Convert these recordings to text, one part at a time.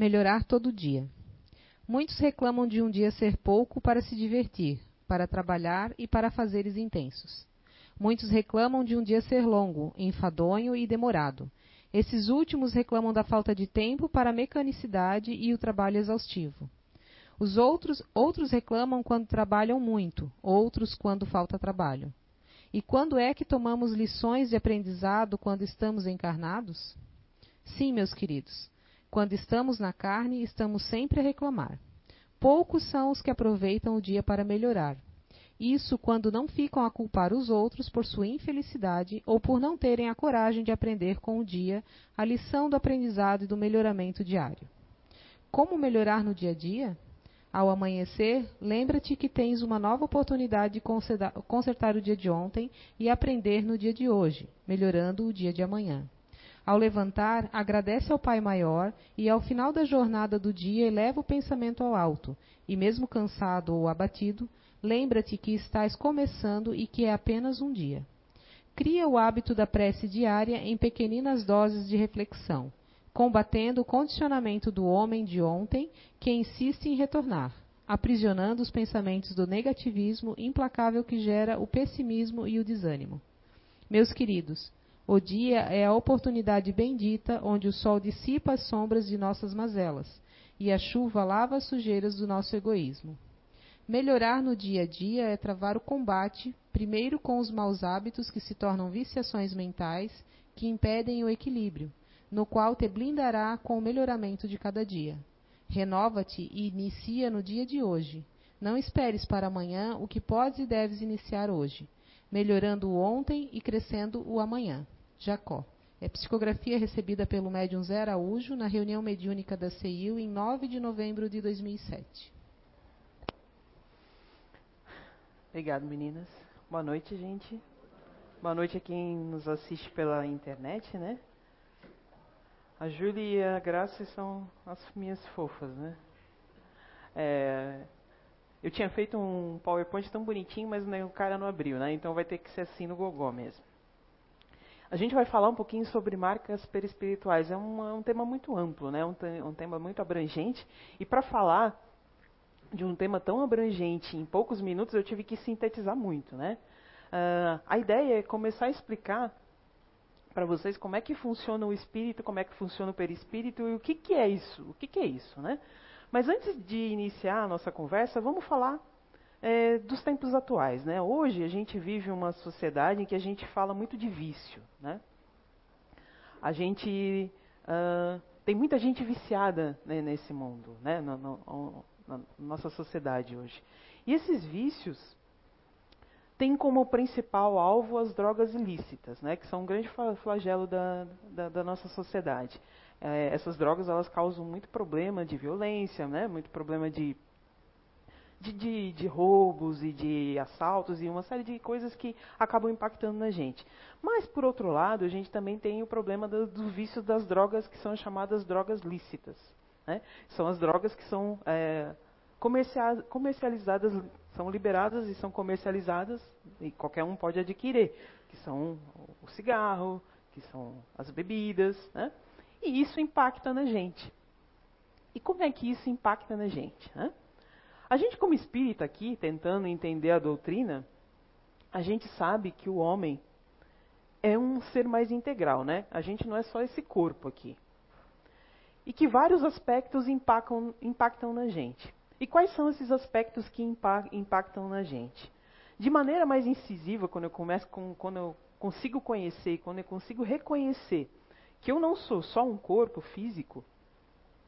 Melhorar todo dia. Muitos reclamam de um dia ser pouco para se divertir, para trabalhar e para fazeres intensos. Muitos reclamam de um dia ser longo, enfadonho e demorado. Esses últimos reclamam da falta de tempo para a mecanicidade e o trabalho exaustivo. Os outros, outros reclamam quando trabalham muito, outros quando falta trabalho. E quando é que tomamos lições de aprendizado quando estamos encarnados? Sim, meus queridos, quando estamos na carne, estamos sempre a reclamar. Poucos são os que aproveitam o dia para melhorar. Isso quando não ficam a culpar os outros por sua infelicidade ou por não terem a coragem de aprender com o dia a lição do aprendizado e do melhoramento diário. Como melhorar no dia a dia? Ao amanhecer, lembra-te que tens uma nova oportunidade de consertar o dia de ontem e aprender no dia de hoje, melhorando o dia de amanhã. Ao levantar, agradece ao Pai Maior e, ao final da jornada do dia, eleva o pensamento ao alto, e, mesmo cansado ou abatido, lembra-te que estás começando e que é apenas um dia. Cria o hábito da prece diária em pequeninas doses de reflexão, combatendo o condicionamento do homem de ontem que insiste em retornar, aprisionando os pensamentos do negativismo implacável que gera o pessimismo e o desânimo. Meus queridos, o dia é a oportunidade bendita onde o sol dissipa as sombras de nossas mazelas e a chuva lava as sujeiras do nosso egoísmo. Melhorar no dia a dia é travar o combate, primeiro com os maus hábitos que se tornam viciações mentais que impedem o equilíbrio, no qual te blindará com o melhoramento de cada dia. Renova-te e inicia no dia de hoje. Não esperes para amanhã o que podes e deves iniciar hoje, melhorando o ontem e crescendo o amanhã. Jacó. É psicografia recebida pelo médium Zé Araújo na reunião mediúnica da CEIU em 9 de novembro de 2007. Obrigado, meninas. Boa noite, gente. Boa noite a quem nos assiste pela internet, né? A Júlia e a Graça são as minhas fofas, né? É, eu tinha feito um PowerPoint tão bonitinho, mas o cara não abriu, né? Então vai ter que ser assim no gogó mesmo. A gente vai falar um pouquinho sobre marcas perispirituais. É um, é um tema muito amplo, né? Um, um tema muito abrangente. E para falar de um tema tão abrangente em poucos minutos, eu tive que sintetizar muito, né? Uh, a ideia é começar a explicar para vocês como é que funciona o espírito, como é que funciona o perispírito e o que, que é isso, o que, que é isso, né? Mas antes de iniciar a nossa conversa, vamos falar é, dos tempos atuais. Né? Hoje a gente vive uma sociedade em que a gente fala muito de vício. Né? A gente uh, tem muita gente viciada né, nesse mundo, né? No, na nossa sociedade hoje. E esses vícios têm como principal alvo as drogas ilícitas, né? que são um grande flagelo da, da, da nossa sociedade. É, essas drogas elas causam muito problema de violência, né? muito problema de de, de, de, roubos e de assaltos e uma série de coisas que acabam impactando na gente. Mas, por outro lado, a gente também tem o problema do, do vício das drogas que são chamadas drogas lícitas. Né? São as drogas que são é, comercializadas, são liberadas e são comercializadas e qualquer um pode adquirir, que são o cigarro, que são as bebidas, né? E isso impacta na gente. E como é que isso impacta na gente? Né? A gente, como espírita aqui, tentando entender a doutrina, a gente sabe que o homem é um ser mais integral, né? A gente não é só esse corpo aqui. E que vários aspectos impactam, impactam na gente. E quais são esses aspectos que impactam na gente? De maneira mais incisiva, quando eu começo com, quando eu consigo conhecer, quando eu consigo reconhecer que eu não sou só um corpo físico,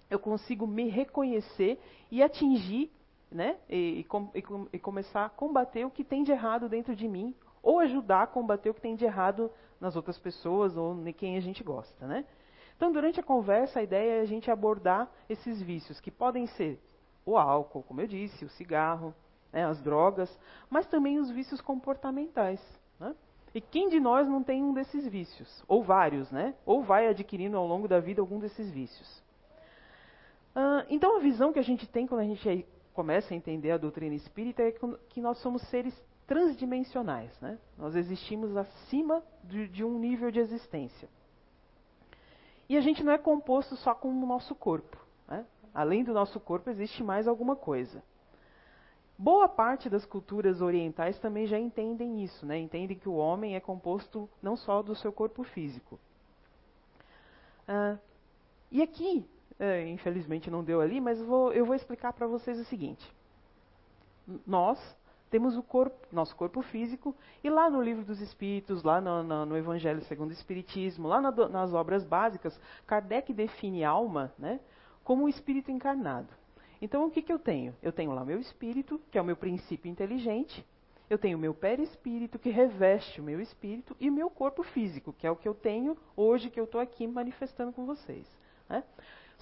eu consigo me reconhecer e atingir né? E, e, e, começar a combater o que tem de errado dentro de mim, ou ajudar a combater o que tem de errado nas outras pessoas ou em quem a gente gosta, né? Então, durante a conversa, a ideia é a gente abordar esses vícios, que podem ser o álcool, como eu disse, o cigarro, né, as drogas, mas também os vícios comportamentais. Né? E quem de nós não tem um desses vícios? Ou vários, né? Ou vai adquirindo ao longo da vida algum desses vícios. Então, a visão que a gente tem quando a gente é começa a entender a doutrina espírita é que nós somos seres transdimensionais. Né? Nós existimos acima de, de, um nível de existência. E a gente não é composto só com o nosso corpo. Né? Além do nosso corpo, existe mais alguma coisa. Boa parte das culturas orientais também já entendem isso, né? entendem que o homem é composto não só do seu corpo físico. Ah, e aqui, é, infelizmente não deu ali, mas vou, eu vou explicar para vocês o seguinte. Nós temos o corpo, nosso corpo físico, e lá no livro dos Espíritos, lá no, no, no Evangelho segundo o Espiritismo, lá na, nas obras básicas, Kardec define alma né, como um espírito encarnado. Então, o que, que eu tenho? Eu tenho lá meu espírito, que é o meu princípio inteligente, eu tenho o meu perispírito, que reveste o meu espírito, e o meu corpo físico, que é o que eu tenho hoje, que eu estou aqui manifestando com vocês. Né?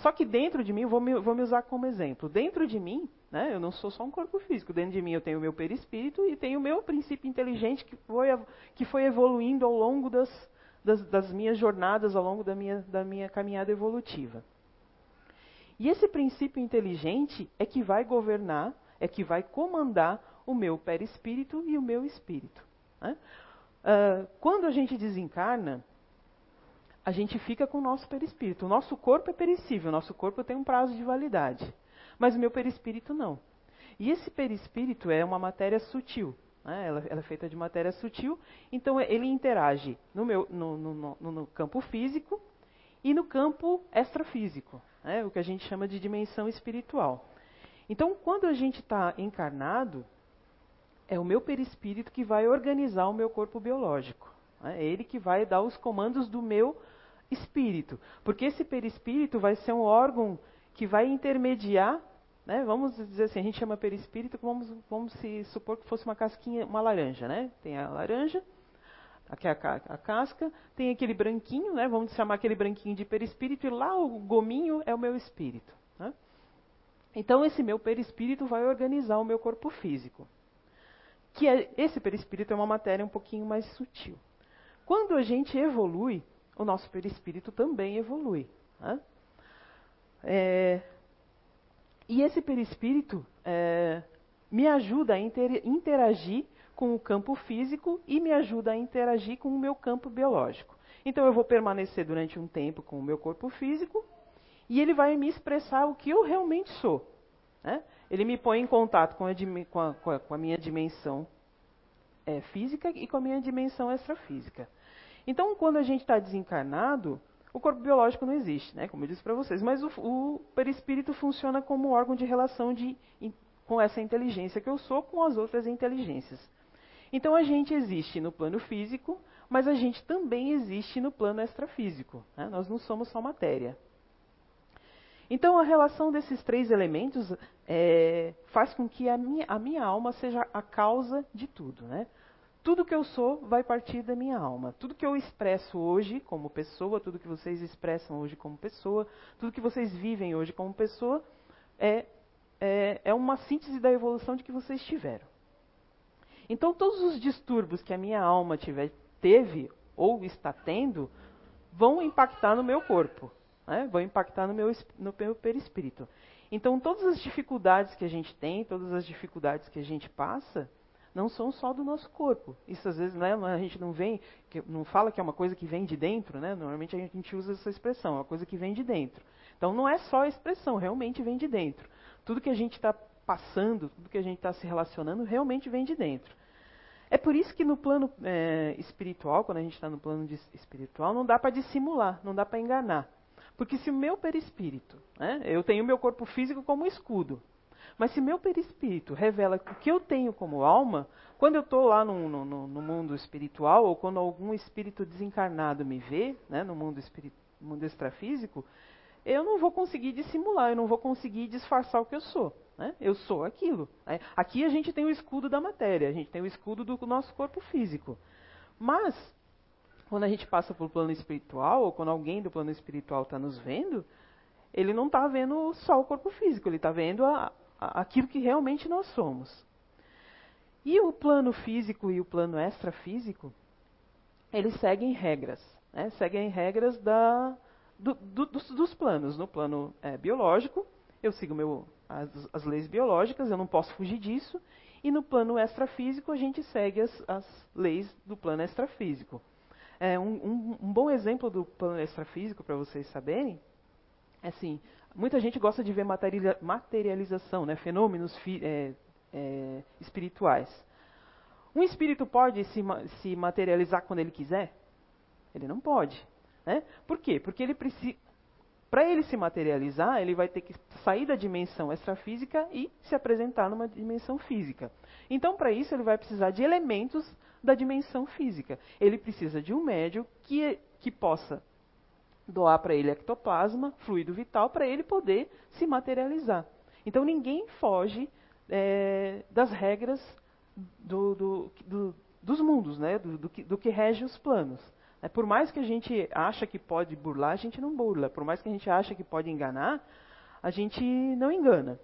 Só que dentro de mim, vou me, vou me usar como exemplo, dentro de mim, né, eu não sou só um corpo físico, dentro de mim eu tenho o meu perispírito e tenho o meu princípio inteligente que foi, que foi evoluindo ao longo das, das, das minhas jornadas, ao longo da minha, da minha caminhada evolutiva. E esse princípio inteligente é que vai governar, é que vai comandar o meu perispírito e o meu espírito. Né? Uh, quando a gente desencarna, a gente fica com o nosso perispírito. O nosso corpo é perecível, o nosso corpo tem um prazo de validade. Mas o meu perispírito não. E esse perispírito é uma matéria sutil. Né? Ela, ela, é feita de matéria sutil, então ele interage no, meu, no, no, no, campo físico e no campo extrafísico, né? o que a gente chama de dimensão espiritual. Então, quando a gente está encarnado, é o meu perispírito que vai organizar o meu corpo biológico. É ele que vai dar os comandos do meu espírito. Porque esse perispírito vai ser um órgão que vai intermediar, né? vamos dizer assim, a gente chama perispírito, vamos, vamos se supor que fosse uma casquinha, uma laranja, né? Tem a laranja, aqui é a, a, casca, tem aquele branquinho, né? Vamos chamar aquele branquinho de perispírito, e lá o gominho é o meu espírito. Né? Então esse meu perispírito vai organizar o meu corpo físico. Que é, esse perispírito é uma matéria um pouquinho mais sutil. Quando a gente evolui, o nosso perispírito também evolui. Né? É, e esse perispírito é, me ajuda a inter, interagir com o campo físico e me ajuda a interagir com o meu campo biológico. Então eu vou permanecer durante um tempo com o meu corpo físico e ele vai me expressar o que eu realmente sou. Né? Ele me põe em contato com a, com a, com a minha dimensão é, física e com a minha dimensão extrafísica. Então, quando a gente está desencarnado, o corpo biológico não existe, né? como eu disse para vocês, mas o, o, perispírito funciona como órgão de relação de, com essa inteligência que eu sou com as outras inteligências. Então, a gente existe no plano físico, mas a gente também existe no plano extrafísico. Né? Nós não somos só matéria. Então, a relação desses três elementos é, faz com que a minha, a minha, alma seja a causa de tudo. Né? Tudo que eu sou vai partir da minha alma. Tudo que eu expresso hoje como pessoa, tudo que vocês expressam hoje como pessoa, tudo que vocês vivem hoje como pessoa, é, é, é uma síntese da evolução de que vocês tiveram. Então, todos os distúrbios que a minha alma tiver, teve ou está tendo vão impactar no meu corpo, né? vão impactar no meu, no meu perispírito. Então, todas as dificuldades que a gente tem, todas as dificuldades que a gente passa, não são só do nosso corpo. Isso às vezes né, a gente não vem, não fala que é uma coisa que vem de dentro, né? Normalmente a gente usa essa expressão, é uma coisa que vem de dentro. Então não é só a expressão, realmente vem de dentro. Tudo que a gente está passando, tudo que a gente está se relacionando, realmente vem de dentro. É por isso que no plano é, espiritual, quando a gente está no plano espiritual, não dá para dissimular, não dá para enganar. Porque se o meu perispírito, né, eu tenho o meu corpo físico como escudo, mas se meu perispírito revela o que eu tenho como alma, quando eu estou lá no, no, no, mundo espiritual, ou quando algum espírito desencarnado me vê, né, no mundo, mundo extrafísico, eu não vou conseguir dissimular, eu não vou conseguir disfarçar o que eu sou. Né? Eu sou aquilo. Né? Aqui a gente tem o escudo da matéria, a gente tem o escudo do nosso corpo físico. Mas, quando a gente passa para o plano espiritual, ou quando alguém do plano espiritual está nos vendo, ele não está vendo só o corpo físico, ele está vendo a, aquilo que realmente nós somos. E o plano físico e o plano extrafísico, eles seguem regras, né? seguem regras da, do, do, dos, dos, planos. No plano é, biológico, eu sigo meu, as, as, leis biológicas, eu não posso fugir disso. E no plano extrafísico, a gente segue as, as leis do plano extrafísico. É, um, um, um bom exemplo do plano extrafísico, para vocês saberem, assim, muita gente gosta de ver materialização, né, fenômenos é, é, espirituais. Um espírito pode se, se materializar quando ele quiser? Ele não pode. Né? Por quê? Porque ele precisa. Para ele se materializar, ele vai ter que sair da dimensão extrafísica e se apresentar numa dimensão física. Então, para isso, ele vai precisar de elementos da dimensão física. Ele precisa de um médio que, que possa doar para ele ectoplasma, fluido vital, para ele poder se materializar. Então, ninguém foge é, das regras do, do, do, dos mundos, né? do, que, do que rege os planos. É, por mais que a gente acha que pode burlar, a gente não burla. Por mais que a gente acha que pode enganar, a gente não engana.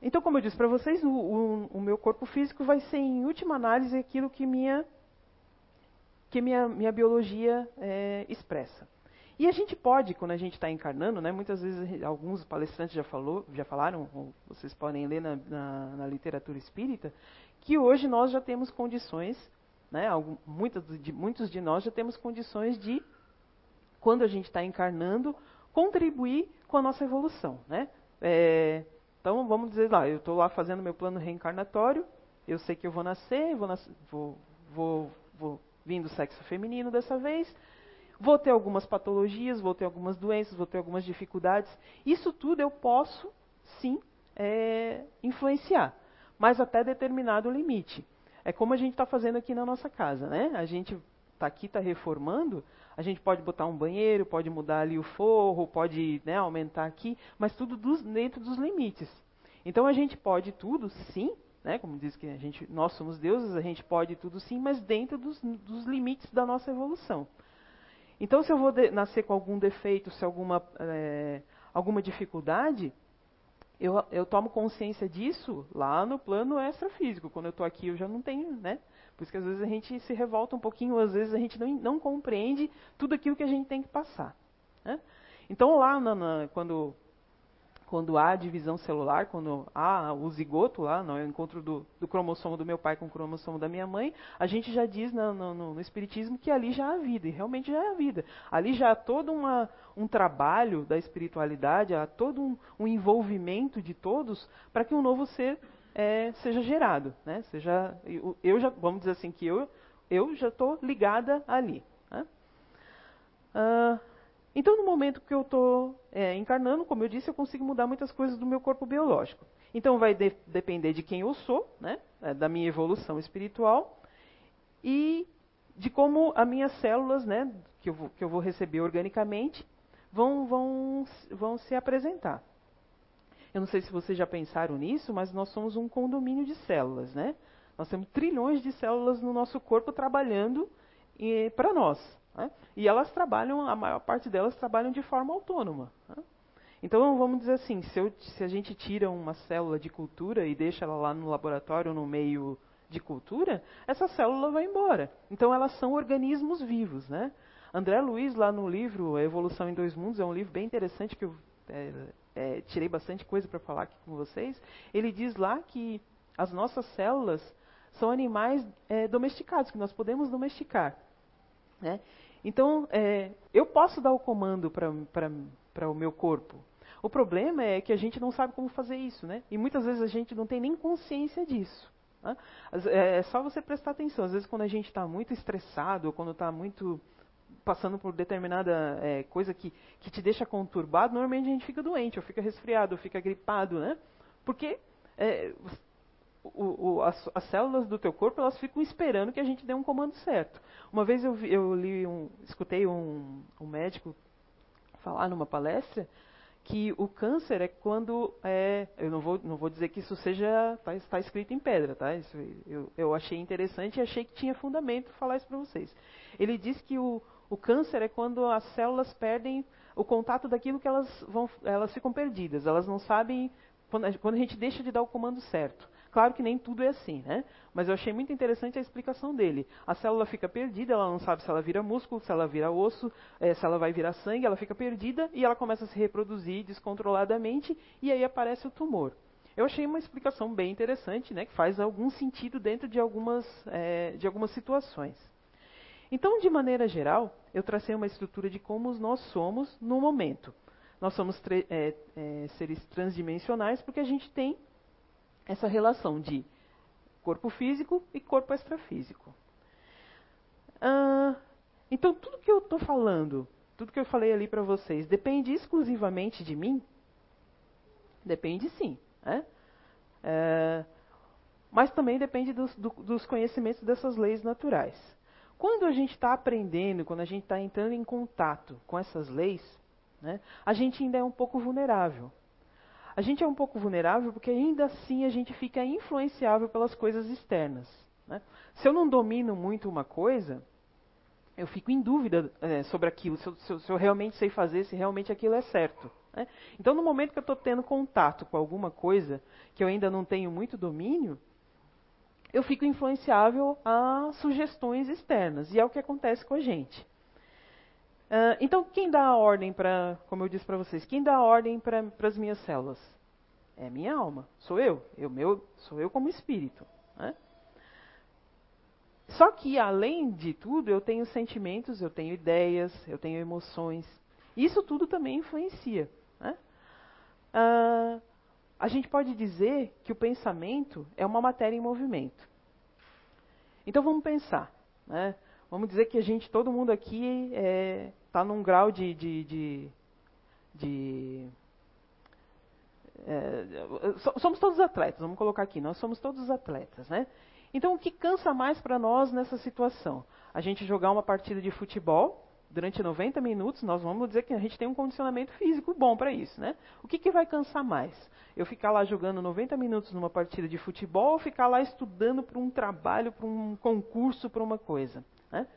Então, como eu disse para vocês, o, o, o, meu corpo físico vai ser, em última análise, aquilo que minha, que minha, minha biologia é, expressa. E a gente pode, quando a gente está encarnando, né, muitas vezes alguns palestrantes já, falou, já falaram, vocês podem ler na, na, na literatura espírita, que hoje nós já temos condições né? muitos, de, muitos de nós já temos condições de, quando a gente está encarnando, contribuir com a nossa evolução. Né? É, então, vamos dizer lá, eu estou lá fazendo meu plano reencarnatório, eu sei que eu vou nascer, vou, nas, vou, vou, vou vir do sexo feminino dessa vez, vou ter algumas patologias, vou ter algumas doenças, vou ter algumas dificuldades. Isso tudo eu posso, sim, é, influenciar, mas até determinado limite. É como a gente está fazendo aqui na nossa casa, né? A gente está aqui, está reformando, a gente pode botar um banheiro, pode mudar ali o forro, pode né, aumentar aqui, mas tudo dos, dentro dos limites. Então a gente pode tudo, sim, né, como diz que a gente, nós somos deuses, a gente pode tudo sim, mas dentro dos, dos limites da nossa evolução. Então se eu vou nascer com algum defeito, se alguma, é, alguma dificuldade, eu, eu tomo consciência disso lá no plano extrafísico. Quando eu estou aqui, eu já não tenho, né? Por isso que às vezes a gente se revolta um pouquinho, às vezes a gente não, não compreende tudo aquilo que a gente tem que passar. Né? Então lá, na, na, quando quando há divisão celular, quando há o zigoto lá, no encontro do, do, cromossomo do meu pai com o cromossomo da minha mãe, a gente já diz no, no, no, Espiritismo que ali já há vida, e realmente já há vida. Ali já há todo uma, um trabalho da espiritualidade, há todo um, um envolvimento de todos para que um novo ser é, seja gerado. Né? Seja, eu, eu, já, vamos dizer assim, que eu, eu já estou ligada ali. Né? Uh, então, no momento que eu estou é, encarnando, como eu disse, eu consigo mudar muitas coisas do meu corpo biológico. Então, vai de depender de quem eu sou, né, é, da minha evolução espiritual e de como as minhas células, né, que eu vou, que eu vou receber organicamente, vão, vão, vão se apresentar. Eu não sei se vocês já pensaram nisso, mas nós somos um condomínio de células, né? Nós temos trilhões de células no nosso corpo trabalhando para nós. Né? E elas trabalham, a maior parte delas trabalham de forma autônoma. Né? Então, vamos dizer assim, se, eu, se, a gente tira uma célula de cultura e deixa ela lá no laboratório, no meio de cultura, essa célula vai embora. Então, elas são organismos vivos. Né? André Luiz, lá no livro A Evolução em Dois Mundos, é um livro bem interessante que eu é, é, tirei bastante coisa para falar aqui com vocês. Ele diz lá que as nossas células são animais é, domesticados, que nós podemos domesticar. Né? Então, é, eu posso dar o comando para o meu corpo. O problema é que a gente não sabe como fazer isso, né? E muitas vezes a gente não tem nem consciência disso. Né? É, é só você prestar atenção. Às vezes, quando a gente está muito estressado, ou quando está muito passando por determinada é, coisa que, que te deixa conturbado, normalmente a gente fica doente, ou fica resfriado, ou fica gripado, né? Porque é, o, o, as, as, células do teu corpo elas ficam esperando que a gente dê um comando certo. Uma vez eu, eu li um, escutei um, um, médico falar numa palestra que o câncer é quando é, eu não vou, não vou dizer que isso seja está tá escrito em pedra, tá? Isso, eu, eu achei interessante e achei que tinha fundamento falar isso para vocês. Ele diz que o, o câncer é quando as células perdem o contato daquilo que elas vão, elas ficam perdidas. Elas não sabem quando a, quando a gente deixa de dar o comando certo. Claro que nem tudo é assim, né? Mas eu achei muito interessante a explicação dele. A célula fica perdida, ela não sabe se ela vira músculo, se ela vira osso, é, se ela vai virar sangue, ela fica perdida e ela começa a se reproduzir descontroladamente e aí aparece o tumor. Eu achei uma explicação bem interessante, né? Que faz algum sentido dentro de algumas, é, de algumas situações. Então, de maneira geral, eu tracei uma estrutura de como nós somos no momento. Nós somos é, é, seres transdimensionais porque a gente tem essa relação de corpo físico e corpo extrafísico. Ah, então, tudo que eu estou falando, tudo que eu falei ali para vocês, depende exclusivamente de mim? Depende sim. Né? É, mas também depende dos, do, dos conhecimentos dessas leis naturais. Quando a gente está aprendendo, quando a gente está entrando em contato com essas leis, né, a gente ainda é um pouco vulnerável. A gente é um pouco vulnerável porque ainda assim a gente fica influenciável pelas coisas externas. Né? Se eu não domino muito uma coisa, eu fico em dúvida é, sobre aquilo, se eu, se, eu, se eu, realmente sei fazer, se realmente aquilo é certo. Né? Então, no momento que eu estou tendo contato com alguma coisa que eu ainda não tenho muito domínio, eu fico influenciável a sugestões externas. E é o que acontece com a gente. Uh, então, quem dá a ordem para, como eu disse para vocês, quem dá a ordem para as minhas células? É minha alma, sou eu, eu meu, sou eu como espírito. Né? Só que, além de tudo, eu tenho sentimentos, eu tenho ideias, eu tenho emoções. Isso tudo também influencia. Né? Uh, a gente pode dizer que o pensamento é uma matéria em movimento. Então vamos pensar. Né? Vamos dizer que a gente, todo mundo aqui está é, tá num grau de, de, de, de é, somos todos atletas, vamos colocar aqui, nós somos todos atletas, né? Então, o que cansa mais para nós nessa situação? A gente jogar uma partida de futebol durante 90 minutos, nós vamos dizer que a gente tem um condicionamento físico bom para isso, né? O que, que vai cansar mais? Eu ficar lá jogando 90 minutos numa partida de futebol ou ficar lá estudando para um trabalho, para um concurso, para uma coisa? Né?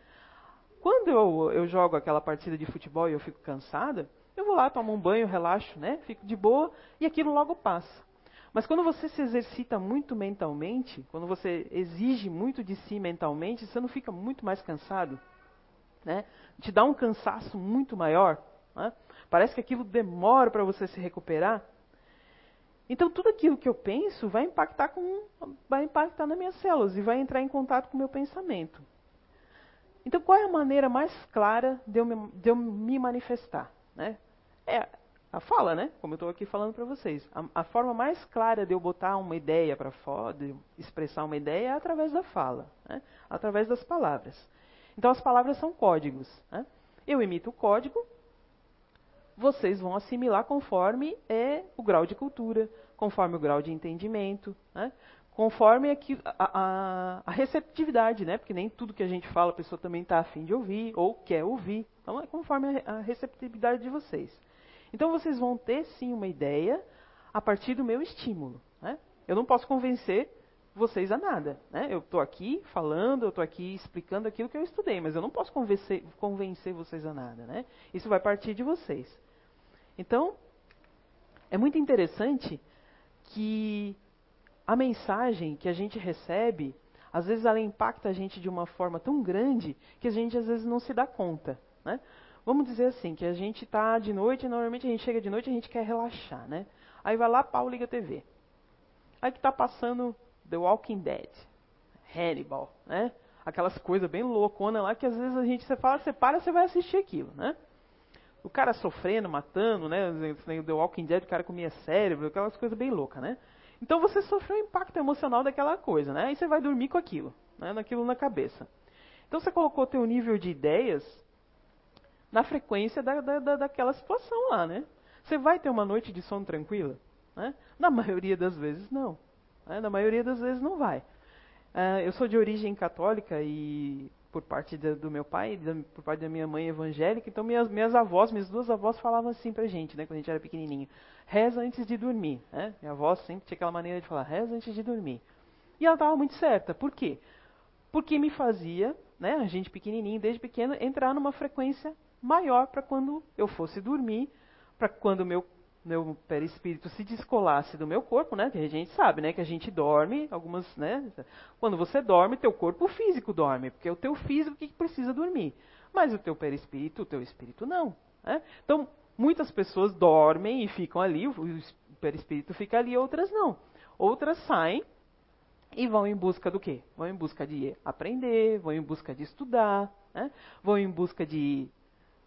Quando eu, eu jogo aquela partida de futebol e eu fico cansada, eu vou lá, tomo um banho, relaxo, né? Fico de boa e aquilo logo passa. Mas quando você se exercita muito mentalmente, quando você exige muito de si mentalmente, você não fica muito mais cansado? Né? Te dá um cansaço muito maior. Né? Parece que aquilo demora para você se recuperar. Então tudo aquilo que eu penso vai impactar com, vai impactar nas minhas células e vai entrar em contato com o meu pensamento. Então qual é a maneira mais clara de eu me, de eu me manifestar? Né? É a fala, né? Como eu estou aqui falando para vocês. A, a, forma mais clara de eu botar uma ideia para fora, de expressar uma ideia, é através da fala, né? através das palavras. Então as palavras são códigos. Né? Eu emito o código, vocês vão assimilar conforme é o grau de cultura, conforme o grau de entendimento, né? Conforme aqui, a, a, a, receptividade, né? porque nem tudo que a gente fala a pessoa também está afim de ouvir ou quer ouvir. Então é conforme a, a receptividade de vocês. Então vocês vão ter sim uma ideia a partir do meu estímulo. Né? Eu não posso convencer vocês a nada. Né? Eu estou aqui falando, eu estou aqui explicando aquilo que eu estudei, mas eu não posso convencer, convencer vocês a nada. Né? Isso vai partir de vocês. Então, é muito interessante que a mensagem que a gente recebe, às vezes ela impacta a gente de uma forma tão grande que a gente às vezes não se dá conta. Né? Vamos dizer assim, que a gente está de noite, normalmente a gente chega de noite e a gente quer relaxar, né? Aí vai lá, pau, liga a TV. Aí que está passando The Walking Dead, Hannibal, né? Aquelas coisas bem louconas lá que às vezes a gente você fala, você para, você vai assistir aquilo, né? O cara sofrendo, matando, né? The Walking Dead, o cara comia cérebro, aquelas coisas bem loucas, né? Então você sofreu o impacto emocional daquela coisa, né? Aí você vai dormir com aquilo, né? Naquilo na cabeça. Então você colocou teu nível de ideias na frequência da, da, daquela situação lá, né? Você vai ter uma noite de sono tranquila? Né? Na maioria das vezes, não. Né? Na maioria das vezes não vai. Uh, eu sou de origem católica e por parte de, do meu pai, da, por parte da minha mãe evangélica, então minhas, minhas avós, minhas duas avós falavam assim pra gente, né, quando a gente era pequenininho, reza antes de dormir, né? Minha avó sempre tinha aquela maneira de falar, reza antes de dormir. E ela estava muito certa, por quê? Porque me fazia, né, a gente pequenininho, desde pequeno, entrar numa frequência maior para quando eu fosse dormir, para quando meu meu perispírito se descolasse do meu corpo, né? Que a gente sabe, né? Que a gente dorme, algumas, né? Quando você dorme, teu corpo físico dorme, porque é o teu físico que precisa dormir. Mas o teu perispírito, o teu espírito não. Né? Então, muitas pessoas dormem e ficam ali, o perispírito fica ali, outras não. Outras saem e vão em busca do quê? Vão em busca de aprender, vão em busca de estudar. né? vão em busca de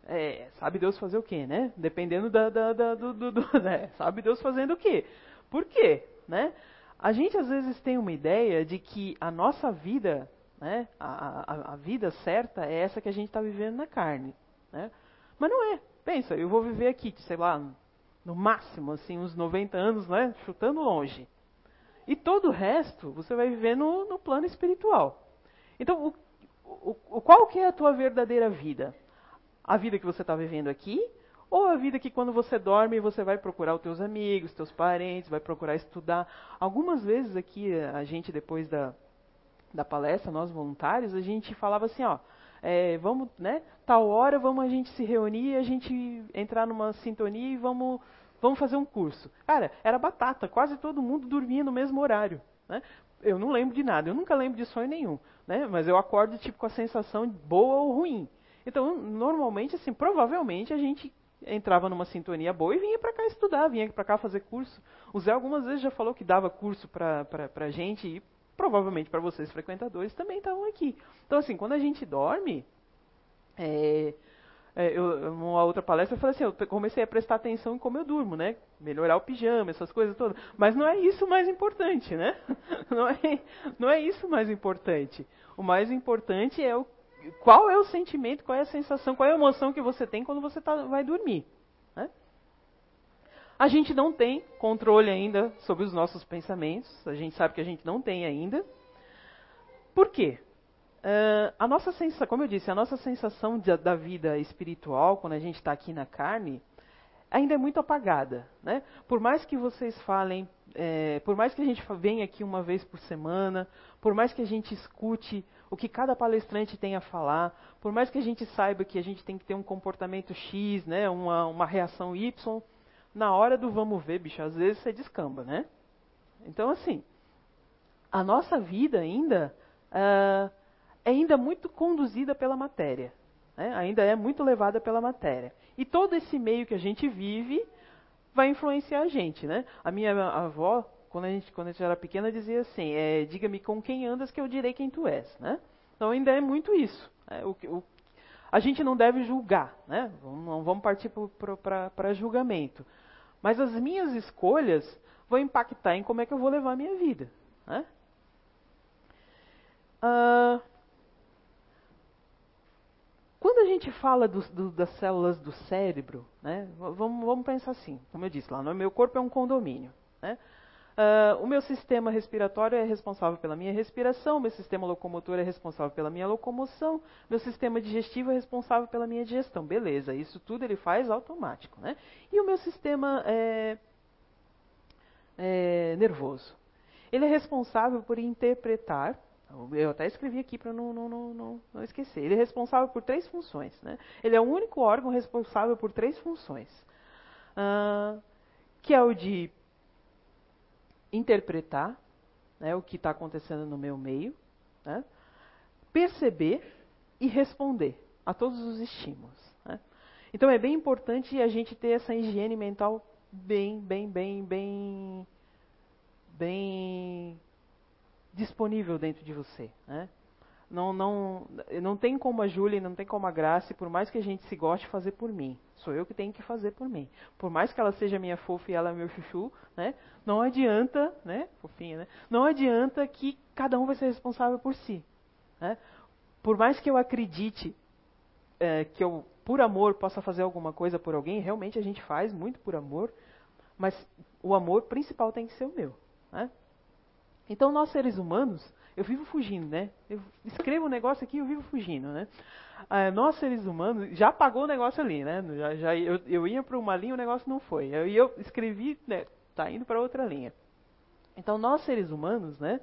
é, sabe Deus fazer o quê, né? Dependendo da, da, da do, do, do né? sabe Deus fazendo o quê? Por quê, né? A gente às vezes tem uma ideia de que a nossa vida, né, a, a, a vida certa é essa que a gente está vivendo na carne, né? Mas não é. Pensa, eu vou viver aqui, sei lá, no máximo, assim, uns 90 anos, né? Chutando longe. E todo o resto você vai viver no, no plano espiritual. Então, o, o, qual que é a tua verdadeira vida? A vida que você está vivendo aqui? Ou a vida que quando você dorme você vai procurar os teus amigos, teus parentes, vai procurar estudar? Algumas vezes aqui, a gente, depois da, da palestra, nós voluntários, a gente falava assim, ó, é, vamos, né, tal hora vamos a gente se reunir, a gente entrar numa sintonia e vamos, vamos fazer um curso. Cara, era batata, quase todo mundo dormia no mesmo horário. Né? Eu não lembro de nada, eu nunca lembro de sonho nenhum, né? mas eu acordo tipo com a sensação boa ou ruim. Então, normalmente, assim, provavelmente a gente entrava numa sintonia boa e vinha para cá estudar, vinha para cá fazer curso. O Zé algumas vezes já falou que dava curso para a gente e provavelmente para vocês frequentadores também estavam aqui. Então, assim, quando a gente dorme, é, é, eu, uma outra palestra eu falei assim, eu comecei a prestar atenção em como eu durmo, né? Melhorar o pijama, essas coisas todas. Mas não é isso mais importante, né? Não é, não é isso mais importante. O mais importante é o, qual é o sentimento, qual é a sensação, qual é a emoção que você tem quando você tá, vai dormir. Né? A gente não tem controle ainda sobre os nossos pensamentos, a gente sabe que a gente não tem ainda. Por quê? Uh, a nossa sensação, como eu disse, a nossa sensação de, da vida espiritual, quando a gente está aqui na carne, ainda é muito apagada. Né? Por mais que vocês falem, é, por mais que a gente venha aqui uma vez por semana, por mais que a gente escute o que cada palestrante tem a falar, por mais que a gente saiba que a gente tem que ter um comportamento X, né, uma, uma reação Y, na hora do vamos ver, bicho, às vezes você descamba, né? Então, assim, a nossa vida ainda uh, é ainda muito conduzida pela matéria, né? ainda é muito levada pela matéria. E todo esse meio que a gente vive vai influenciar a gente, né? A minha avó, quando a gente, quando a gente era pequena, dizia assim: é, diga-me com quem andas que eu direi quem tu és, né? Então ainda é muito isso. Né? O, o, a gente não deve julgar, né? Não vamos partir para julgamento. Mas as minhas escolhas vão impactar em como é que eu vou levar a minha vida. Né? Uh, quando a gente fala do, do, das células do cérebro, né, vamos, vamos, pensar assim, como eu disse lá, no meu corpo é um condomínio. Né? Uh, o meu sistema respiratório é responsável pela minha respiração, meu sistema locomotor é responsável pela minha locomoção, meu sistema digestivo é responsável pela minha digestão. Beleza, isso tudo ele faz automático. Né? E o meu sistema é, é, nervoso? Ele é responsável por interpretar, eu até escrevi aqui para não, não, não, não, esquecer, ele é responsável por três funções. Né? Ele é o único órgão responsável por três funções, uh, que é o de interpretar né, o que está acontecendo no meu meio, né, perceber e responder a todos os estímulos. Né. Então é bem importante a gente ter essa higiene mental bem, bem, bem, bem, bem disponível dentro de você. Né. Não, não, não tem como a Júlia, não tem como a Graça, por mais que a gente se goste, fazer por mim. Sou eu que tenho que fazer por mim. Por mais que ela seja minha fofa e ela é meu chuchu, né? Não adianta, né? Fofinha, né? Não adianta que cada um vai ser responsável por si. Né? Por mais que eu acredite é, que eu, por amor, possa fazer alguma coisa por alguém, realmente a gente faz muito por amor, mas o amor principal tem que ser o meu. Né? Então, nós seres humanos, eu vivo fugindo, né? Eu escrevo um negócio aqui e eu vivo fugindo, né? Ah, nós, seres humanos, já apagou o negócio ali, né? Já, já, eu, eu ia para uma linha o negócio não foi. E eu, eu, escrevi, né? Tá indo para outra linha. Então, nós, seres humanos, né?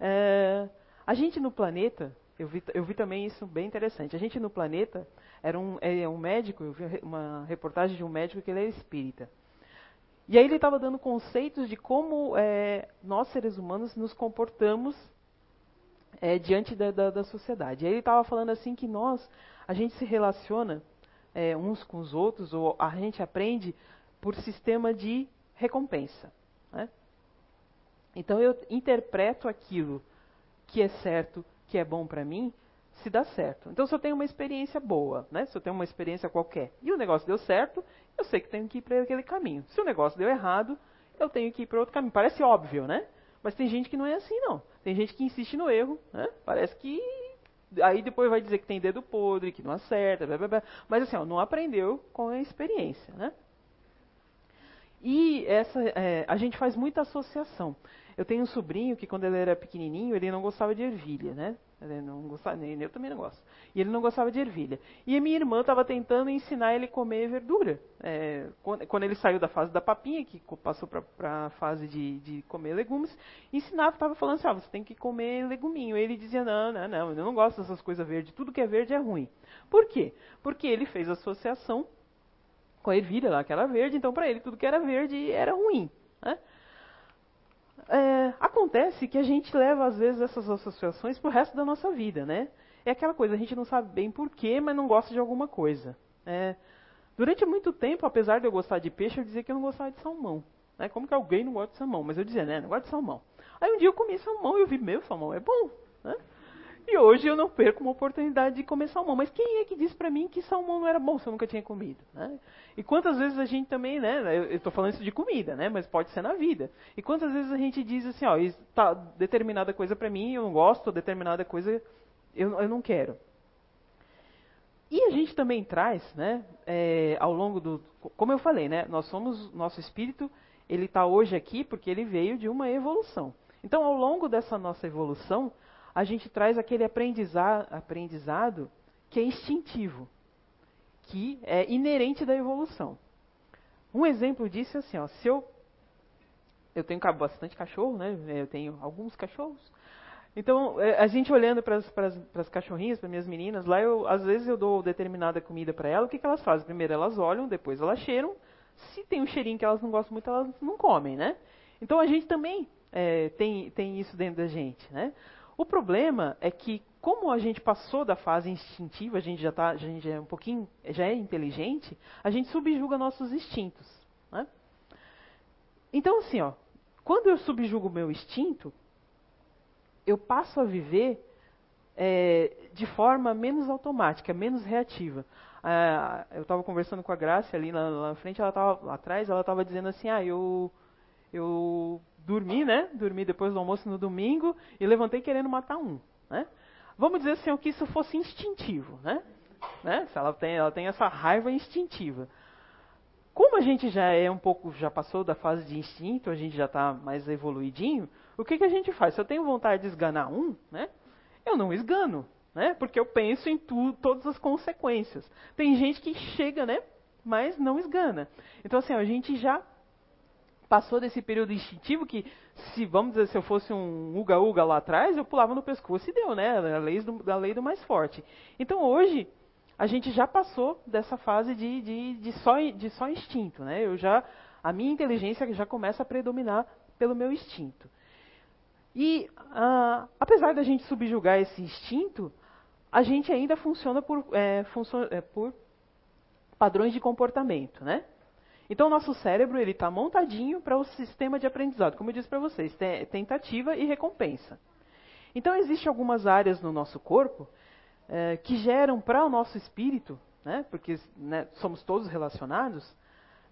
É, a gente no planeta, eu vi, eu vi também isso bem interessante. A gente no planeta era um, é um médico, eu vi uma reportagem de um médico que ele era espírita. E aí ele estava dando conceitos de como é, nós, seres humanos, nos comportamos é, diante da, da, da, sociedade. E ele estava falando assim que nós, a gente se relaciona é, uns com os outros, ou a gente aprende por sistema de recompensa. Né? Então eu interpreto aquilo que é certo, que é bom para mim, se dá certo. Então, se eu tenho uma experiência boa, né? Se eu tenho uma experiência qualquer e o negócio deu certo, eu sei que tenho que ir para aquele caminho. Se o negócio deu errado, eu tenho que ir para outro caminho. Parece óbvio, né? Mas tem gente que não é assim, não. Tem gente que insiste no erro, né? Parece que aí depois vai dizer que tem dedo podre, que não acerta, blá, blá, blá. mas assim, ó, não aprendeu com a experiência, né? E essa, é, a gente faz muita associação. Eu tenho um sobrinho que quando ele era pequenininho, ele não gostava de ervilha, né? Ele não gostava, nem eu também não gosto. E ele não gostava de ervilha. E a minha irmã estava tentando ensinar ele a comer verdura. É, quando, quando, ele saiu da fase da papinha, que passou para a fase de, de, comer legumes, ensinava, estava falando assim, ah, você tem que comer leguminho. Ele dizia, não, não, não, eu não gosto dessas coisas verdes, tudo que é verde é ruim. Por quê? Porque ele fez associação com a ervilha lá, que era verde, então para ele tudo que era verde era ruim. É, acontece que a gente leva, às vezes, essas associações para o resto da nossa vida, né? É aquela coisa, a gente não sabe bem porquê, mas não gosta de alguma coisa. É, durante muito tempo, apesar de eu gostar de peixe, eu dizia que eu não gostava de salmão. Né? Como que alguém não gosta de salmão? Mas eu dizia, né, não gosto de salmão. Aí um dia eu comi salmão e eu vi, meu, salmão é bom. Né? E hoje eu não perco uma oportunidade de comer salmão. Mas quem é que disse para mim que salmão não era bom se eu nunca tinha comido? Né? E quantas vezes a gente também, né? Eu estou falando isso de comida, né? Mas pode ser na vida. E quantas vezes a gente diz assim, ó, tá, determinada coisa para mim eu não gosto, determinada coisa eu, eu não quero. E a gente também traz, né? É, ao longo do, como eu falei, né? Nós somos nosso espírito, ele está hoje aqui porque ele veio de uma evolução. Então, ao longo dessa nossa evolução, a gente traz aquele aprendizado, aprendizado que é instintivo, que é inerente da evolução. Um exemplo disso é assim, ó, se eu eu tenho bastante cachorro, né? Eu tenho alguns cachorros. Então, é, a gente olhando para as cachorrinhas, para minhas meninas, lá eu, às vezes eu dou determinada comida para elas, o que, que elas fazem? Primeiro elas olham, depois elas cheiram. Se tem um cheirinho que elas não gostam muito, elas não comem, né? Então a gente também é, tem, tem isso dentro da gente, né? O problema é que, como a gente passou da fase instintiva, a gente já tá, a gente é um pouquinho, já é inteligente, a gente subjuga nossos instintos. Né? Então, assim, ó, quando eu subjugo o meu instinto, eu passo a viver é, de forma menos automática, menos reativa. Ah, eu estava conversando com a Graça ali na frente, ela estava atrás, ela estava dizendo assim, ah, eu, eu dormi, né? Dormi depois do almoço no domingo e levantei querendo matar um, né? Vamos dizer assim, que isso fosse instintivo, né? né? Ela tem, ela tem essa raiva instintiva. Como a gente já é um pouco, já passou da fase de instinto, a gente já está mais evoluidinho, o que, que a gente faz? Se eu tenho vontade de esganar um, né? Eu não esgano, né? Porque eu penso em tu, todas as consequências. Tem gente que chega, né? Mas não esgana. Então, assim, a gente já passou desse período instintivo que, se vamos dizer, se eu fosse um uga-uga lá atrás, eu pulava no pescoço e deu, né? A lei do, da lei do mais forte. Então hoje, a gente já passou dessa fase de, de, de, só, de só instinto, né? Eu já, a minha inteligência já começa a predominar pelo meu instinto. E, ah, apesar da gente subjugar esse instinto, a gente ainda funciona por, é, funcio é, por padrões de comportamento, né? Então, o nosso cérebro ele está montadinho para o sistema de aprendizado, como eu disse para vocês, tentativa e recompensa. Então, existem algumas áreas no nosso corpo é, que geram para o nosso espírito, né, porque né, somos todos relacionados,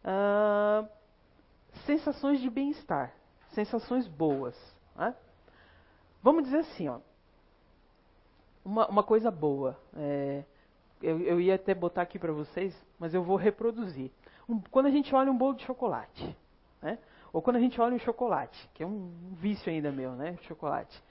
uh, sensações de bem-estar, sensações boas. Né? Vamos dizer assim, ó, uma, uma coisa boa. É, eu, eu ia até botar aqui para vocês, mas eu vou reproduzir um, quando a gente olha um bolo de chocolate, né? ou quando a gente olha um chocolate, que é um, vício ainda meu, né? Chocolate.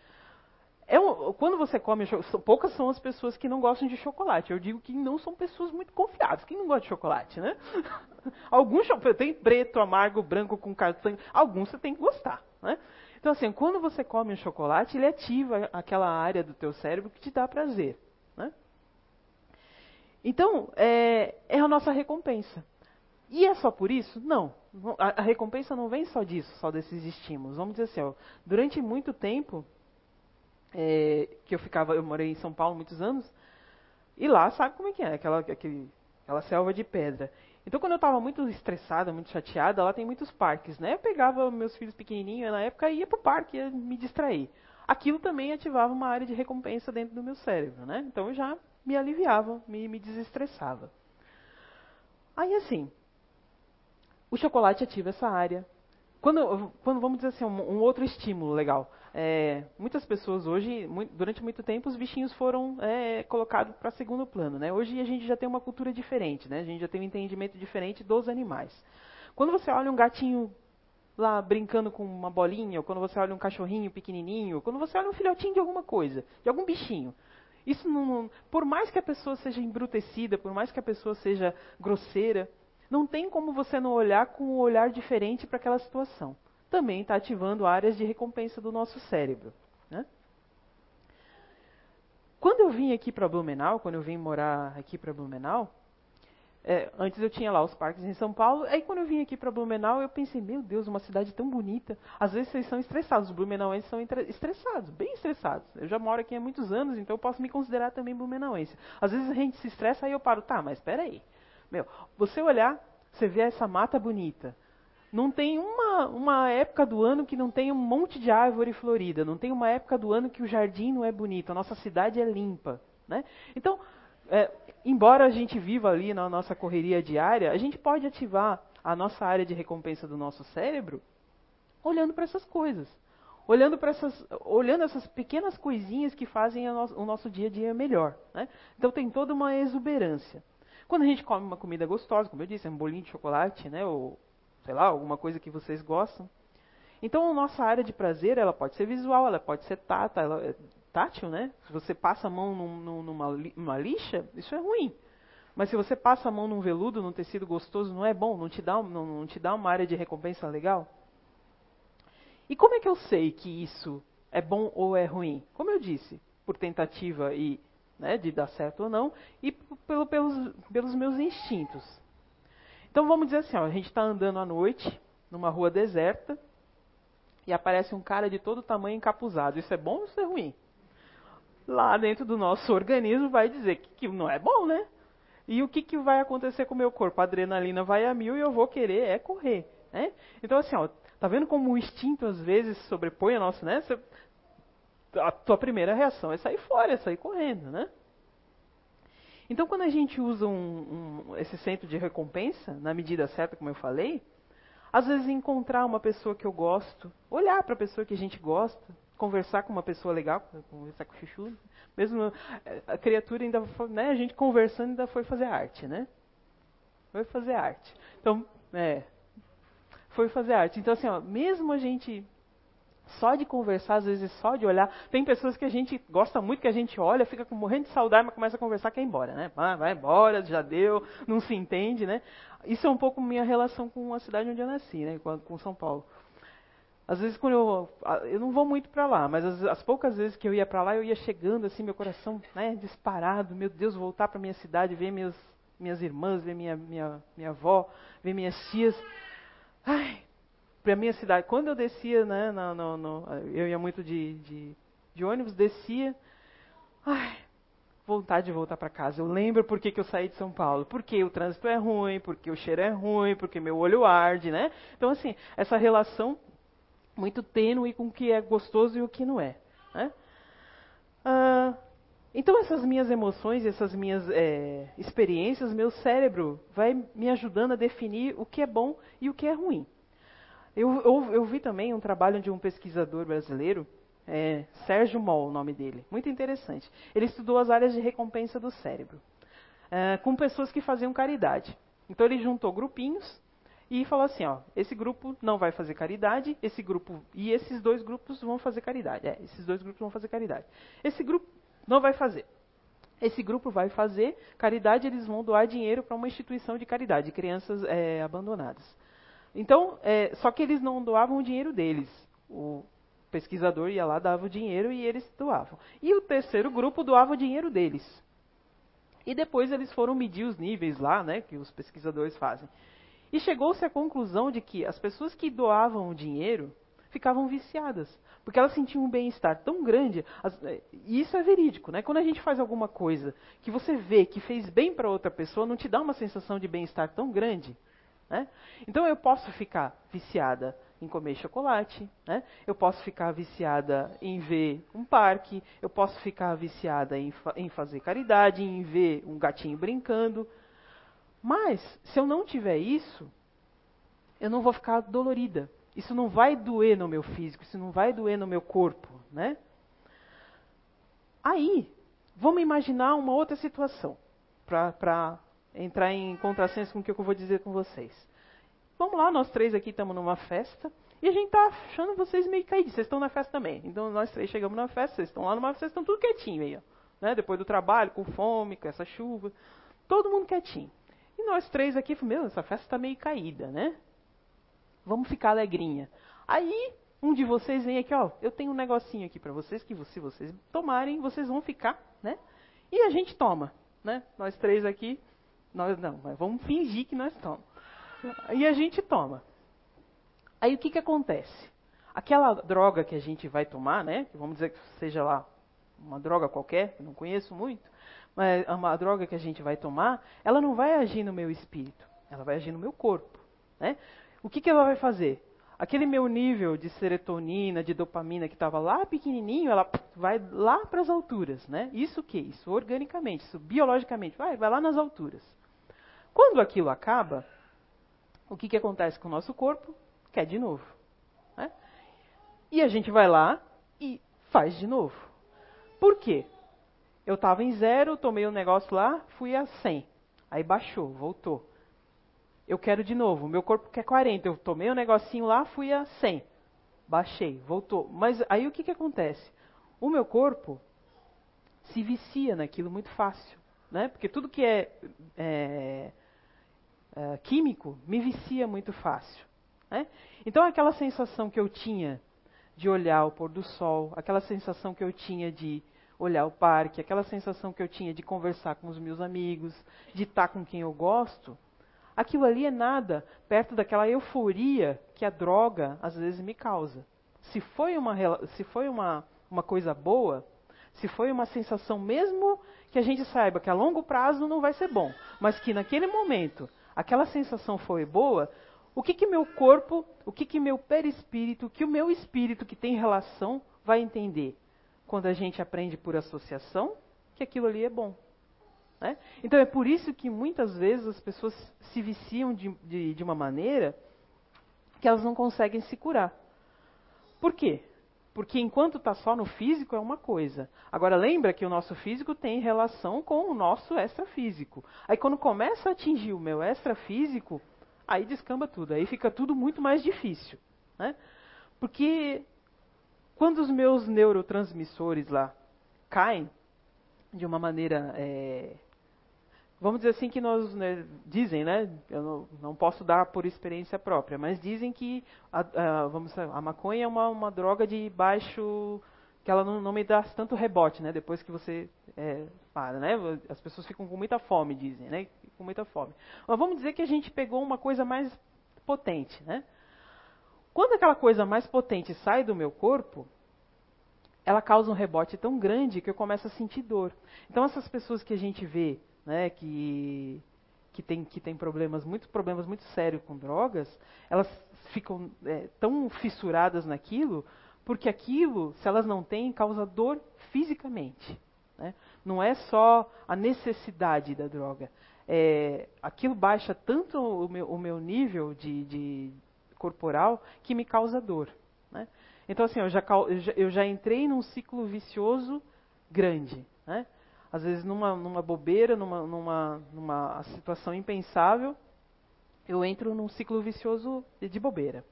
É um, quando você come, poucas são as pessoas que não gostam de chocolate. Eu digo que não são pessoas muito confiáveis. Quem não gosta de chocolate, né? Alguns tem preto, amargo, branco com castanho. Alguns você tem que gostar, né? Então assim, quando você come um chocolate, ele ativa aquela área do teu cérebro que te dá prazer, né? Então é, é a nossa recompensa. E é só por isso? Não. A, a, recompensa não vem só disso, só desses estímulos. Vamos dizer assim, ó, durante muito tempo é, que eu ficava, eu morei em São Paulo muitos anos, e lá sabe como é que é, aquela, aquele, aquela selva de pedra. Então quando eu estava muito estressada, muito chateada, lá tem muitos parques, né? Eu pegava meus filhos pequenininhos na época e ia pro parque ia me distrair. aquilo também ativava uma área de recompensa dentro do meu cérebro, né? Então eu já me aliviava, me, me desestressava. Aí assim, o chocolate ativa essa área. Quando, quando vamos dizer assim, um, um outro estímulo legal. É, muitas pessoas hoje, muito, durante muito tempo, os bichinhos foram é, colocados para segundo plano. Né? Hoje a gente já tem uma cultura diferente, né? a gente já tem um entendimento diferente dos animais. Quando você olha um gatinho lá brincando com uma bolinha, ou quando você olha um cachorrinho pequenininho, ou quando você olha um filhotinho de alguma coisa, de algum bichinho, isso não, por mais que a pessoa seja embrutecida, por mais que a pessoa seja grosseira, não tem como você não olhar com um olhar diferente para aquela situação também está ativando áreas de recompensa do nosso cérebro. Né? Quando eu vim aqui para Blumenau, quando eu vim morar aqui para Blumenau, é, antes eu tinha lá os parques em São Paulo, aí quando eu vim aqui para Blumenau, eu pensei, meu Deus, uma cidade tão bonita. Às vezes vocês são estressados, os blumenauenses são estressados, bem estressados. Eu já moro aqui há muitos anos, então eu posso me considerar também blumenauense. Às vezes a gente se estressa, aí eu paro, tá, mas espera aí. Meu, você olhar, você vê essa mata bonita, não tem uma, uma época do ano que não tem um monte de árvore florida. Não tem uma época do ano que o jardim não é bonito. A nossa cidade é limpa. Né? Então, é, embora a gente viva ali na nossa correria diária, a gente pode ativar a nossa área de recompensa do nosso cérebro olhando para essas coisas. Olhando para essas, olhando essas pequenas coisinhas que fazem no, o nosso dia a dia melhor. Né? Então tem toda uma exuberância. Quando a gente come uma comida gostosa, como eu disse, um bolinho de chocolate, né, ou sei lá, alguma coisa que vocês gostam. Então, a nossa área de prazer, ela pode ser visual, ela pode ser tátil, ela, é tátil, né? Se você passa a mão num, numa, numa lixa, isso é ruim. Mas se você passa a mão num veludo, num tecido gostoso, não é bom? Não te dá, não, não te dá uma área de recompensa legal? E como é que eu sei que isso é bom ou é ruim? Como eu disse, por tentativa e né, de dar certo ou não, e pelo, pelos, pelos meus instintos. Então vamos dizer assim, ó, a gente está andando à noite, numa rua deserta, e aparece um cara de todo tamanho encapuzado. Isso é bom ou isso é ruim? Lá dentro do nosso organismo vai dizer que, que não é bom, né? E o que, que vai acontecer com o meu corpo? A adrenalina vai a mil e eu vou querer é correr. Né? Então, assim, ó, tá vendo como o instinto às vezes sobrepõe a nossa, né? Você, a tua primeira reação é sair fora, é sair correndo, né? Então, quando a gente usa um, um, esse centro de recompensa, na medida certa, como eu falei, às vezes encontrar uma pessoa que eu gosto, olhar para a pessoa que a gente gosta, conversar com uma pessoa legal, conversar com o chuchu, mesmo eh, a criatura ainda foi, né, a gente conversando ainda foi fazer arte, né? Foi fazer arte. Então, é, foi fazer arte. Então, assim, ó, mesmo a gente só de conversar, às vezes só de olhar. Tem pessoas que a gente gosta muito, que a gente olha, fica morrendo de saudade, mas começa a conversar, quer ir embora, né? Vai, vai embora, já deu, não se entende, né? Isso é um pouco minha relação com a cidade onde eu nasci, né? Com São Paulo. Às vezes quando eu eu não vou muito para lá, mas as, as, poucas vezes que eu ia para lá, eu ia chegando assim, meu coração, né, disparado, meu Deus, voltar para minha cidade, ver minhas minhas irmãs, ver minha minha minha avó, ver minhas tias. Ai, para minha cidade. Quando eu descia, né, no, no, no, eu ia muito de, de, de, ônibus, descia, ai, vontade de voltar para casa. Eu lembro por que, que eu saí de São Paulo. Porque o trânsito é ruim, porque o cheiro é ruim, porque meu olho arde, né? Então, assim, essa relação muito tênue com o que é gostoso e o que não é. Né? Ah, então, essas minhas emoções, essas minhas é, experiências, meu cérebro vai me ajudando a definir o que é bom e o que é ruim. Eu, eu, eu vi também um trabalho de um pesquisador brasileiro, é, Sérgio Moll, o nome dele, muito interessante. Ele estudou as áreas de recompensa do cérebro, é, com pessoas que faziam caridade. Então ele juntou grupinhos e falou assim, ó, esse grupo não vai fazer caridade, esse grupo e esses dois grupos vão fazer caridade. É, esses dois grupos vão fazer caridade. Esse grupo não vai fazer. Esse grupo vai fazer caridade, eles vão doar dinheiro para uma instituição de caridade, de crianças é, abandonadas. Então, é, só que eles não doavam o dinheiro deles. O pesquisador ia lá, dava o dinheiro e eles doavam. E o terceiro grupo doava o dinheiro deles. E depois eles foram medir os níveis lá, né, que os pesquisadores fazem. E chegou-se à conclusão de que as pessoas que doavam o dinheiro ficavam viciadas, porque elas sentiam um bem-estar tão grande, as, e isso é verídico, né? Quando a gente faz alguma coisa que você vê que fez bem para outra pessoa, não te dá uma sensação de bem-estar tão grande? Né? Então eu posso ficar viciada em comer chocolate, né? eu posso ficar viciada em ver um parque, eu posso ficar viciada em, fa em fazer caridade, em ver um gatinho brincando. Mas, se eu não tiver isso, eu não vou ficar dolorida. Isso não vai doer no meu físico, isso não vai doer no meu corpo, né? Aí, vamos imaginar uma outra situação, para entrar em contrassenso com o que eu vou dizer com vocês. Vamos lá, nós três aqui estamos numa festa, e a gente está achando vocês meio caídos. Vocês estão na festa também. Então nós três chegamos na festa, vocês estão lá numa festa, vocês estão tudo quietinho aí, ó, né? Depois do trabalho, com fome, com essa chuva. Todo mundo quietinho. E nós três aqui, meu, essa festa está meio caída, né? Vamos ficar alegrinha. Aí, um de vocês vem aqui, ó, eu tenho um negocinho aqui para vocês, que se vocês tomarem, vocês vão ficar, né? E a gente toma, né? Nós três aqui, nós não, mas vamos fingir que nós tomamos. E a gente toma. Aí o que que acontece? Aquela droga que a gente vai tomar, né? Vamos dizer que seja lá uma droga qualquer, que não conheço muito, mas uma droga que a gente vai tomar, ela não vai agir no meu espírito, ela vai agir no meu corpo, né? O que, que ela vai fazer? Aquele meu nível de serotonina, de dopamina que estava lá pequenininho, ela vai lá para as alturas, né? Isso o que? Isso organicamente, isso biologicamente, vai, vai lá nas alturas. Quando aquilo acaba, o que, que acontece com o nosso corpo? Quer de novo. Né? E a gente vai lá e faz de novo. Por quê? Eu estava em zero, tomei um negócio lá, fui a 100. Aí baixou, voltou eu quero de novo. Meu corpo quer 40. Eu tomei um negocinho lá, fui a 100. Baixei, voltou. Mas aí o que, que acontece? O meu corpo se vicia naquilo muito fácil. Né? Porque tudo que é, é, é químico me vicia muito fácil. Né? Então aquela sensação que eu tinha de olhar o pôr do sol, aquela sensação que eu tinha de olhar o parque, aquela sensação que eu tinha de conversar com os meus amigos, de estar com quem eu gosto, aquilo ali é nada perto daquela euforia que a droga às vezes me causa. Se foi uma, se foi uma, uma coisa boa, se foi uma sensação, mesmo que a gente saiba que a longo prazo não vai ser bom, mas que naquele momento aquela sensação foi boa, o que que meu corpo, o que que meu perispírito, o que o meu espírito que tem relação vai entender? Quando a gente aprende por associação que aquilo ali é bom. Né? Então é por isso que muitas vezes as pessoas se viciam de, de, de uma maneira que elas não conseguem se curar. Por quê? Porque enquanto está só no físico é uma coisa. Agora lembra que o nosso físico tem relação com o nosso extrafísico. Aí quando começa a atingir o meu extrafísico, aí descamba tudo. Aí fica tudo muito mais difícil. Né? Porque quando os meus neurotransmissores lá caem de uma maneira é, vamos dizer assim que nós né, dizem, né? Eu não, não, posso dar por experiência própria, mas dizem que a, a vamos a maconha é uma, uma droga de baixo que ela não, não me dá tanto rebote, né? Depois que você é, para, né? As pessoas ficam com muita fome, dizem, né? Com muita fome. Mas vamos dizer que a gente pegou uma coisa mais potente, né? Quando aquela coisa mais potente sai do meu corpo, ela causa um rebote tão grande que eu começo a sentir dor. Então essas pessoas que a gente vê né, que, que, tem, que tem problemas, muitos problemas muito sérios com drogas, elas ficam é, tão fissuradas naquilo, porque aquilo, se elas não têm, causa dor fisicamente. Né? Não é só a necessidade da droga. É, aquilo baixa tanto o meu, o meu nível de, de, corporal que me causa dor. Né? Então, assim, eu já, eu já entrei num ciclo vicioso grande. Né? Às vezes numa, numa bobeira, numa, numa, numa situação impensável, eu entro num ciclo vicioso de bobeira.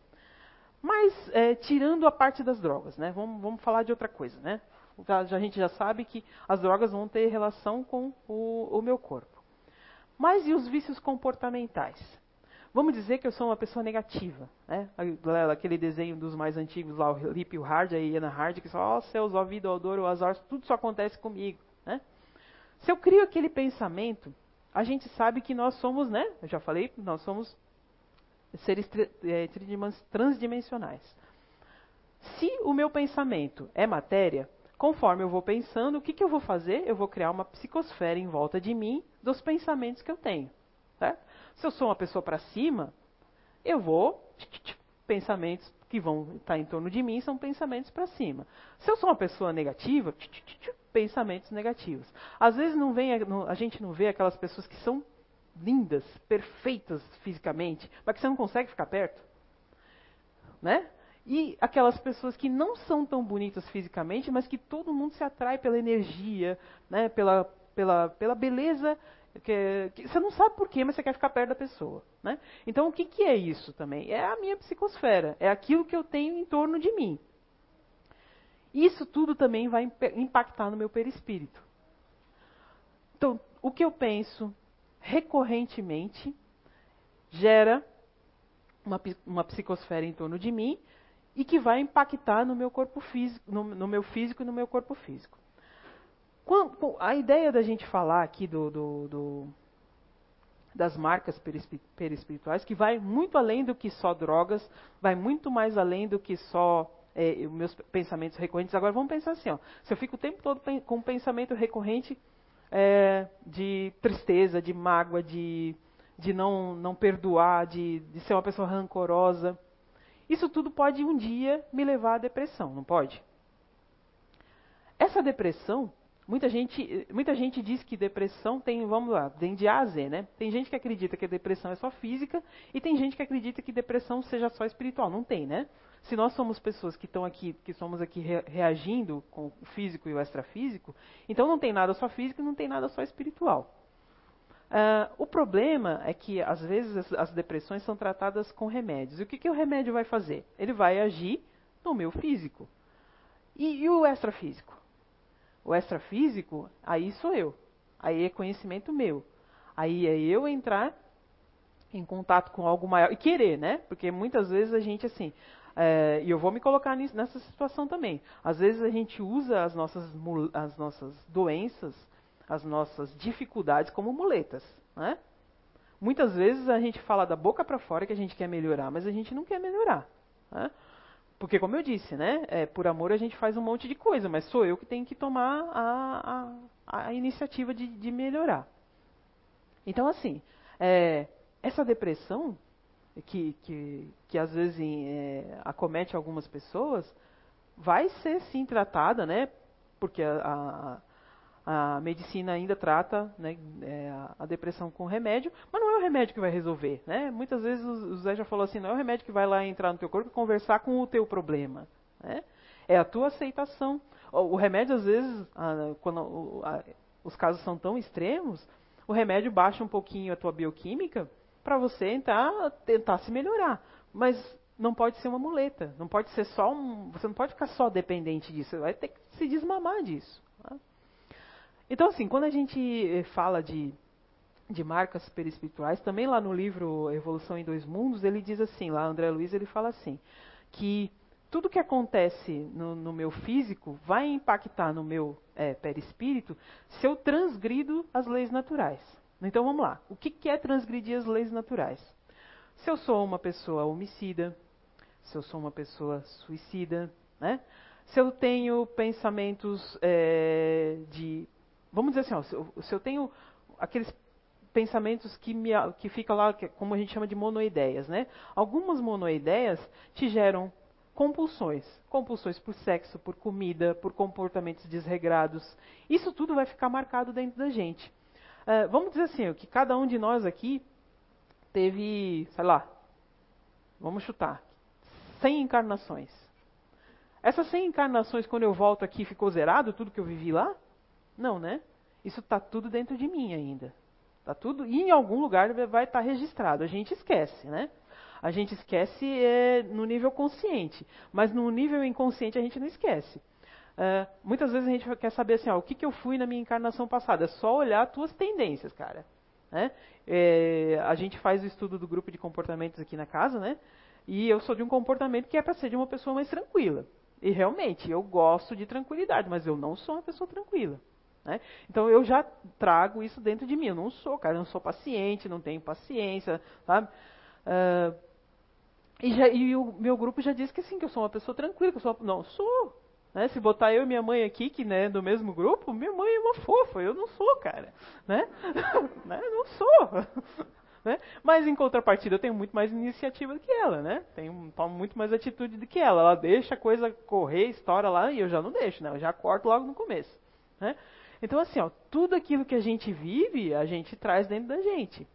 Mas, é, tirando a parte das drogas, né, vamos, vamos falar de outra coisa. Né? A gente já sabe que as drogas vão ter relação com o, o meu corpo. Mas e os vícios comportamentais? Vamos dizer que eu sou uma pessoa negativa, né? Aquele desenho dos mais antigos lá, o Lip e o Hard, a Iana Hard, que só, oh, céus, ó vida, ó dor, ó azar, tudo só acontece comigo? Se eu crio aquele pensamento, a gente sabe que nós somos, né? Eu já falei, nós somos seres é, transdimensionais. Se o meu pensamento é matéria, conforme eu vou pensando, o que, que eu vou fazer? Eu vou criar uma psicosfera em volta de mim dos pensamentos que eu tenho. Certo? Se eu sou uma pessoa para cima, eu vou pensamentos que vão estar em torno de mim são pensamentos para cima. Se eu sou uma pessoa negativa, pensamentos negativos. Às vezes não vem, a gente não vê aquelas pessoas que são lindas, perfeitas fisicamente, mas que você não consegue ficar perto, né? E aquelas pessoas que não são tão bonitas fisicamente, mas que todo mundo se atrai pela energia, né? Pela pela pela beleza que, que, você não sabe por quê, mas você quer ficar perto da pessoa. Né? Então, o que, que é isso também? É a minha psicosfera, é aquilo que eu tenho em torno de mim. Isso tudo também vai impactar no meu perispírito. Então, o que eu penso recorrentemente gera uma, uma psicosfera em torno de mim e que vai impactar no meu corpo físico, no, no meu físico e no meu corpo físico a ideia da gente falar aqui do, do, do, das marcas perispirituais, que vai muito além do que só drogas, vai muito mais além do que só é, meus pensamentos recorrentes. Agora vamos pensar assim, ó, se eu fico o tempo todo com um pensamento recorrente é, de tristeza, de mágoa, de, de não, não perdoar, de, de ser uma pessoa rancorosa, isso tudo pode um dia me levar à depressão, não pode? Essa depressão Muita gente, muita gente diz que depressão tem, vamos lá, tem de A a Z, né? Tem gente que acredita que a depressão é só física e tem gente que acredita que depressão seja só espiritual. Não tem, né? Se nós somos pessoas que estão aqui, que somos aqui re reagindo com o físico e o extrafísico, então não tem nada só físico e não tem nada só espiritual. Uh, o problema é que, às vezes, as, as, depressões são tratadas com remédios. E o que, que o remédio vai fazer? Ele vai agir no meu físico. E, e o extrafísico? O extrafísico, aí sou eu. Aí é conhecimento meu. Aí é eu entrar em contato com algo maior. E querer, né? Porque muitas vezes a gente, assim. É, e eu vou me colocar nisso, nessa situação também. Às vezes a gente usa as nossas, as nossas doenças, as nossas dificuldades como muletas. Né? Muitas vezes a gente fala da boca para fora que a gente quer melhorar, mas a gente não quer melhorar. Né? Porque, como eu disse, né, é, por amor a gente faz um monte de coisa, mas sou eu que tenho que tomar a, a, a iniciativa de, de, melhorar. Então, assim, é, essa depressão, que, que, que às vezes é, acomete algumas pessoas, vai ser sim tratada, né, porque a, a medicina ainda trata né, é, a depressão com remédio, mas não é o remédio que vai resolver. Né? Muitas vezes o Zé já falou assim, não é o remédio que vai lá entrar no teu corpo e conversar com o teu problema. Né? É a tua aceitação. O remédio, às vezes, quando os casos são tão extremos, o remédio baixa um pouquinho a tua bioquímica para você tentar, tentar se melhorar. Mas não pode ser uma muleta, não pode ser só um. Você não pode ficar só dependente disso, você vai ter que se desmamar disso. Né? Então, assim, quando a gente eh, fala de, de marcas perispirituais, também lá no livro Evolução em Dois Mundos, ele diz assim, lá André Luiz, ele fala assim, que tudo que acontece no, no meu físico vai impactar no meu é, perispírito se eu transgrido as leis naturais. Então vamos lá. O que, é transgredir as leis naturais? Se eu sou uma pessoa homicida, se eu sou uma pessoa suicida, né? se eu tenho pensamentos é, de vamos dizer assim, ó, se, eu, se, eu, tenho aqueles pensamentos que, me, que ficam lá, que, como a gente chama de monoideias, né? Algumas monoideias te geram compulsões, compulsões por sexo, por comida, por comportamentos desregrados. Isso tudo vai ficar marcado dentro da gente. Uh, vamos dizer assim, que cada um de nós aqui teve, sei lá, vamos chutar, 100 encarnações. Essas 100 encarnações, quando eu volto aqui, ficou zerado tudo que eu vivi lá? Não, né? Isso está tudo dentro de mim ainda. Tá tudo e em algum lugar vai estar tá registrado. A gente esquece, né? A gente esquece é, no nível consciente, mas no nível inconsciente a gente não esquece. Uh, muitas vezes a gente quer saber assim, ó, o que, que eu fui na minha encarnação passada. É só olhar as tuas tendências, cara. Né? É, a gente faz o estudo do grupo de comportamentos aqui na casa, né? E eu sou de um comportamento que é para ser de uma pessoa mais tranquila. E realmente, eu gosto de tranquilidade, mas eu não sou uma pessoa tranquila. Né? Então eu já trago isso dentro de mim. Eu não sou, cara, eu não sou paciente, não tenho paciência, sabe? Uh, e, já, e, o meu grupo já disse que sim, que eu sou uma pessoa tranquila, que eu sou. Não, sou. Né? Se botar eu e minha mãe aqui, que né, do mesmo grupo, minha mãe é uma fofa, eu não sou, cara. Né? né? Não sou. Né? Mas em contrapartida eu tenho muito mais iniciativa do que ela, né? Tenho, tomo muito mais atitude do que ela. Ela deixa a coisa correr, estoura lá e eu já não deixo, né? Eu já corto logo no começo. Né? Então assim, ó, tudo aquilo que a gente vive, a gente traz dentro da gente.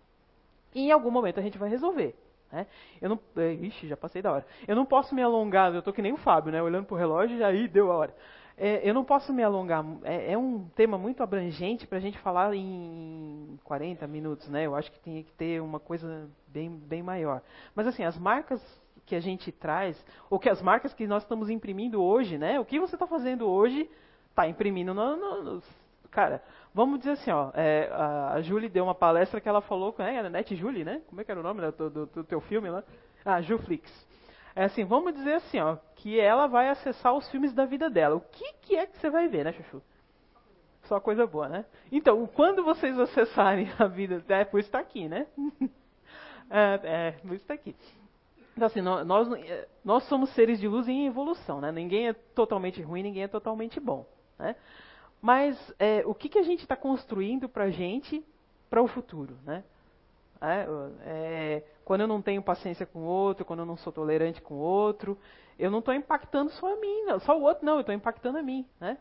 E em algum momento a gente vai resolver. Né? Eu não, é, ixi, já passei da hora. Eu não posso me alongar, eu tô que nem o Fábio, né? Olhando pro relógio e aí deu a hora. É, eu não posso me alongar, é, é um tema muito abrangente para a gente falar em 40 minutos, né? Eu acho que tem que ter uma coisa bem, bem maior. Mas assim, as marcas que a gente traz, ou que as marcas que nós estamos imprimindo hoje, né? O que você está fazendo hoje, está imprimindo no, no, no, Cara, vamos dizer assim, ó, é, a, Julie deu uma palestra que ela falou, é, a Net Julie, né? Como é que era o nome do, do, do teu filme lá? Ah, Juflix. É assim, vamos dizer assim, ó, que ela vai acessar os filmes da vida dela. O que, que é que você vai ver, né, Chuchu? Só coisa boa, né? Então, quando vocês acessarem a vida, é por isso está aqui, né? é, é, por isso está aqui. Então, assim, nós, nós somos seres de luz em evolução, né? Ninguém é totalmente ruim, ninguém é totalmente bom, né? Mas é, o que, que a gente está construindo para a gente, para o futuro, né? É, é, quando eu não tenho paciência com o outro, quando eu não sou tolerante com o outro, eu não estou impactando só a mim, não, só o outro não, eu estou impactando a mim, né?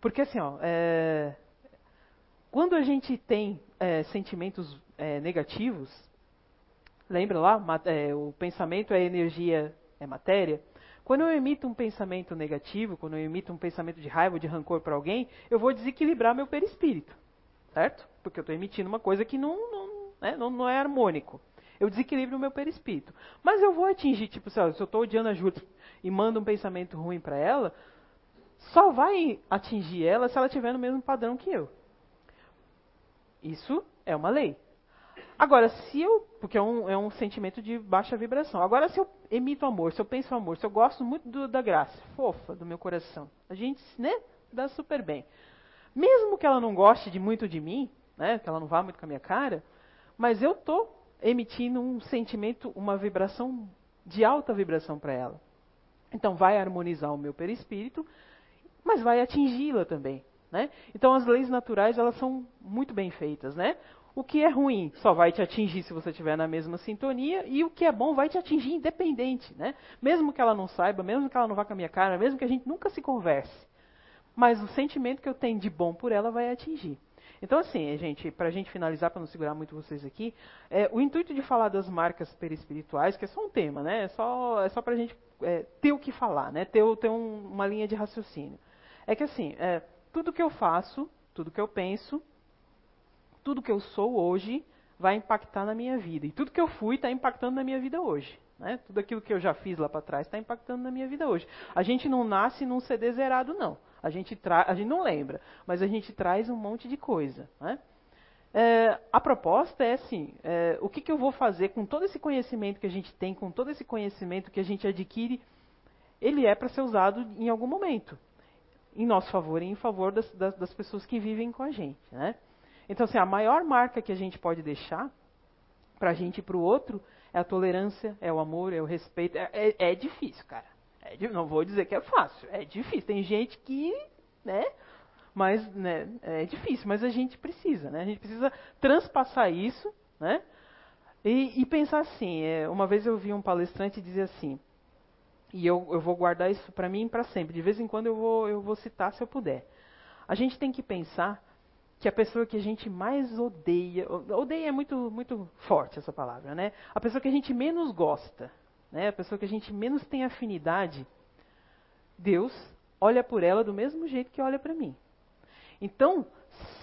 Porque assim, ó, é, quando a gente tem é, sentimentos é, negativos, lembra lá, é, o pensamento é energia, é matéria. Quando eu emito um pensamento negativo, quando eu emito um pensamento de raiva, de rancor para alguém, eu vou desequilibrar meu perispírito, certo? Porque eu estou emitindo uma coisa que não, não né? não, não é harmônico. Eu desequilibro o meu perispírito. Mas eu vou atingir, tipo, se eu estou odiando a Júlia e mando um pensamento ruim para ela, só vai atingir ela se ela estiver no mesmo padrão que eu. Isso é uma lei. Agora, se eu. Porque é um, é um sentimento de baixa vibração. Agora, se eu emito amor, se eu penso amor, se eu gosto muito do, da graça, fofa do meu coração, a gente, né, dá super bem. Mesmo que ela não goste de muito de mim, né, que ela não vá muito com a minha cara, mas eu estou emitindo um sentimento, uma vibração de alta vibração para ela. Então vai harmonizar o meu perispírito, mas vai atingi-la também. Né? Então as leis naturais elas são muito bem feitas. Né? O que é ruim só vai te atingir se você estiver na mesma sintonia, e o que é bom vai te atingir independente. Né? Mesmo que ela não saiba, mesmo que ela não vá com a minha cara, mesmo que a gente nunca se converse. Mas o sentimento que eu tenho de bom por ela vai atingir. Então, assim, gente, para a gente finalizar, para não segurar muito vocês aqui, é, o intuito de falar das marcas perispirituais, que é só um tema, né? É só, é só para a gente é, ter o que falar, né? Ter, ter um, uma linha de raciocínio. É que, assim, é, tudo que eu faço, tudo que eu penso, tudo que eu sou hoje vai impactar na minha vida. E tudo que eu fui está impactando na minha vida hoje. Né? Tudo aquilo que eu já fiz lá para trás está impactando na minha vida hoje. A gente não nasce num CD zerado, não. A gente, tra a gente não lembra, mas a gente traz um monte de coisa. Né? É, a proposta é assim: é, o que, que eu vou fazer com todo esse conhecimento que a gente tem, com todo esse conhecimento que a gente adquire, ele é para ser usado em algum momento, em nosso favor e em favor das, das, das pessoas que vivem com a gente. Né? Então, assim, a maior marca que a gente pode deixar para a gente e para o outro é a tolerância, é o amor, é o respeito. É, é, é difícil, cara. É, não vou dizer que é fácil, é difícil. Tem gente que, né? Mas né, é difícil, mas a gente precisa, né? A gente precisa transpassar isso, né? E, e pensar assim. É, uma vez eu vi um palestrante dizer assim, e eu, eu vou guardar isso para mim para sempre. De vez em quando eu vou, eu vou citar se eu puder. A gente tem que pensar que a pessoa que a gente mais odeia, odeia é muito, muito forte essa palavra, né? A pessoa que a gente menos gosta, né, a pessoa que a gente menos tem afinidade, Deus olha por ela do mesmo jeito que olha para mim. Então,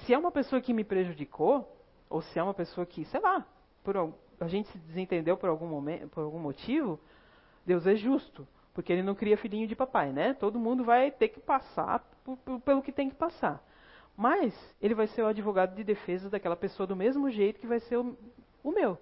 se é uma pessoa que me prejudicou, ou se é uma pessoa que, sei lá, por, a gente se desentendeu por algum, momento, por algum motivo, Deus é justo, porque ele não cria filhinho de papai, né? Todo mundo vai ter que passar por, por, pelo que tem que passar. Mas ele vai ser o advogado de defesa daquela pessoa do mesmo jeito que vai ser o, o meu.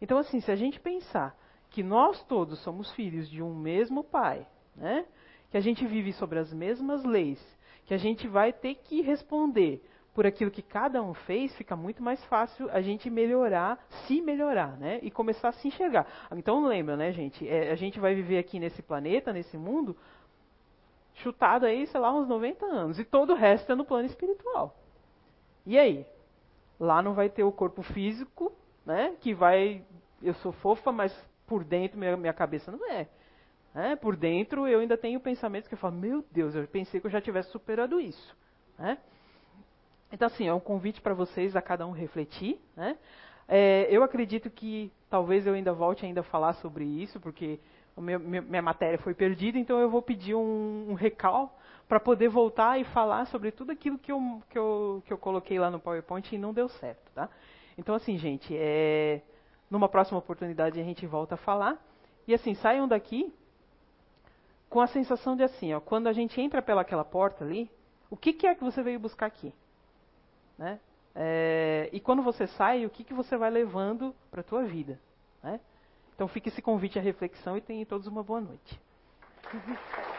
Então, assim, se a gente pensar que nós todos somos filhos de um mesmo pai, né? que a gente vive sobre as mesmas leis, que a gente vai ter que responder por aquilo que cada um fez, fica muito mais fácil a gente melhorar, se melhorar, né? E começar a se enxergar. Então lembra, né, gente? É, a gente vai viver aqui nesse planeta, nesse mundo, chutado aí, sei lá, uns 90 anos. E todo o resto é no plano espiritual. E aí? Lá não vai ter o corpo físico né? Que vai, eu sou fofa, mas por dentro minha, minha cabeça não é. Né? Por dentro eu ainda tenho pensamentos que eu falo, meu Deus, eu pensei que eu já tivesse superado isso. Né? Então, assim, é um convite para vocês a cada um refletir. Né? É, eu acredito que talvez eu ainda volte ainda a falar sobre isso, porque meu, minha matéria foi perdida, então eu vou pedir um, um recal para poder voltar e falar sobre tudo aquilo que eu, que, eu, que eu coloquei lá no PowerPoint e não deu certo. Tá? Então, assim, gente, é, numa próxima oportunidade a gente volta a falar. E assim, saiam daqui com a sensação de assim, ó, quando a gente entra pelaquela porta ali, o que, que é que você veio buscar aqui? Né? É, e quando você sai, o que, que você vai levando para a tua vida? Né? Então fica esse convite à reflexão e tenham todos uma boa noite.